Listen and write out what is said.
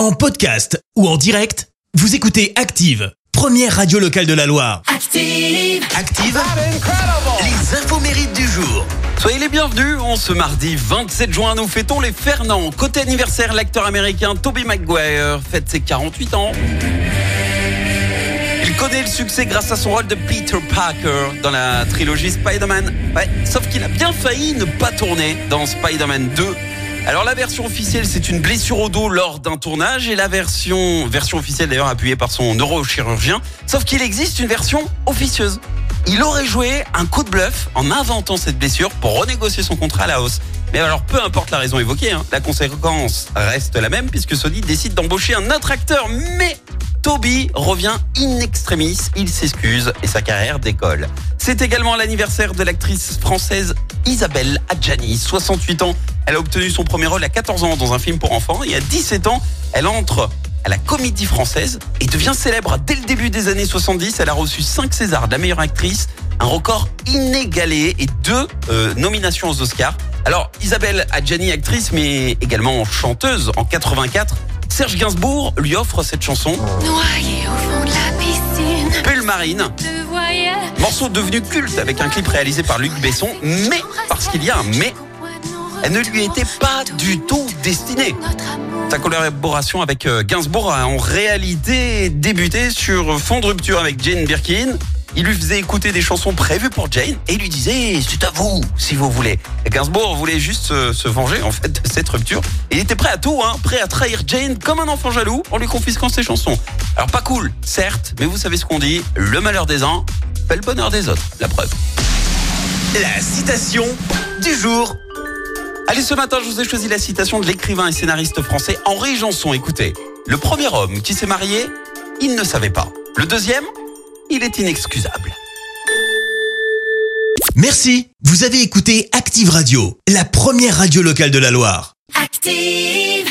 En podcast ou en direct, vous écoutez Active, première radio locale de la Loire. Active. Active, les infos mérites du jour. Soyez les bienvenus, en ce mardi 27 juin, nous fêtons les Fernand. Côté anniversaire, l'acteur américain Toby Maguire fête ses 48 ans. Il connaît le succès grâce à son rôle de Peter Parker dans la trilogie Spider-Man. Ouais, sauf qu'il a bien failli ne pas tourner dans Spider-Man 2. Alors la version officielle, c'est une blessure au dos lors d'un tournage et la version version officielle d'ailleurs appuyée par son neurochirurgien. Sauf qu'il existe une version officieuse. Il aurait joué un coup de bluff en inventant cette blessure pour renégocier son contrat à la hausse. Mais alors, peu importe la raison évoquée, hein, la conséquence reste la même puisque Sony décide d'embaucher un autre acteur. Mais Toby revient in extremis, il s'excuse et sa carrière décolle. C'est également l'anniversaire de l'actrice française Isabelle Adjani, 68 ans. Elle a obtenu son premier rôle à 14 ans dans un film pour enfants et à 17 ans, elle entre à la comédie française et devient célèbre dès le début des années 70. Elle a reçu 5 Césars de la meilleure actrice, un record inégalé et deux euh, nominations aux Oscars. Alors Isabelle Adjani, actrice mais également chanteuse en 84, Serge Gainsbourg lui offre cette chanson Noyé au fond de la piscine. Pull Marine, morceau devenu culte avec un clip réalisé par Luc Besson, mais parce qu'il y a un mais, elle ne lui était pas du tout destinée. Sa collaboration avec euh, Gainsbourg a en réalité débuté sur fond de rupture avec Jane Birkin. Il lui faisait écouter des chansons prévues pour Jane et lui disait c'est à vous si vous voulez. Gainsbourg voulait juste se venger en fait de cette rupture. Il était prêt à tout, hein, prêt à trahir Jane comme un enfant jaloux en lui confisquant ses chansons. Alors pas cool, certes, mais vous savez ce qu'on dit, le malheur des uns fait le bonheur des autres. La preuve. La citation du jour. Allez, ce matin, je vous ai choisi la citation de l'écrivain et scénariste français Henri Janson. Écoutez, le premier homme qui s'est marié, il ne savait pas. Le deuxième, il est inexcusable. Merci, vous avez écouté Active Radio, la première radio locale de la Loire. Active.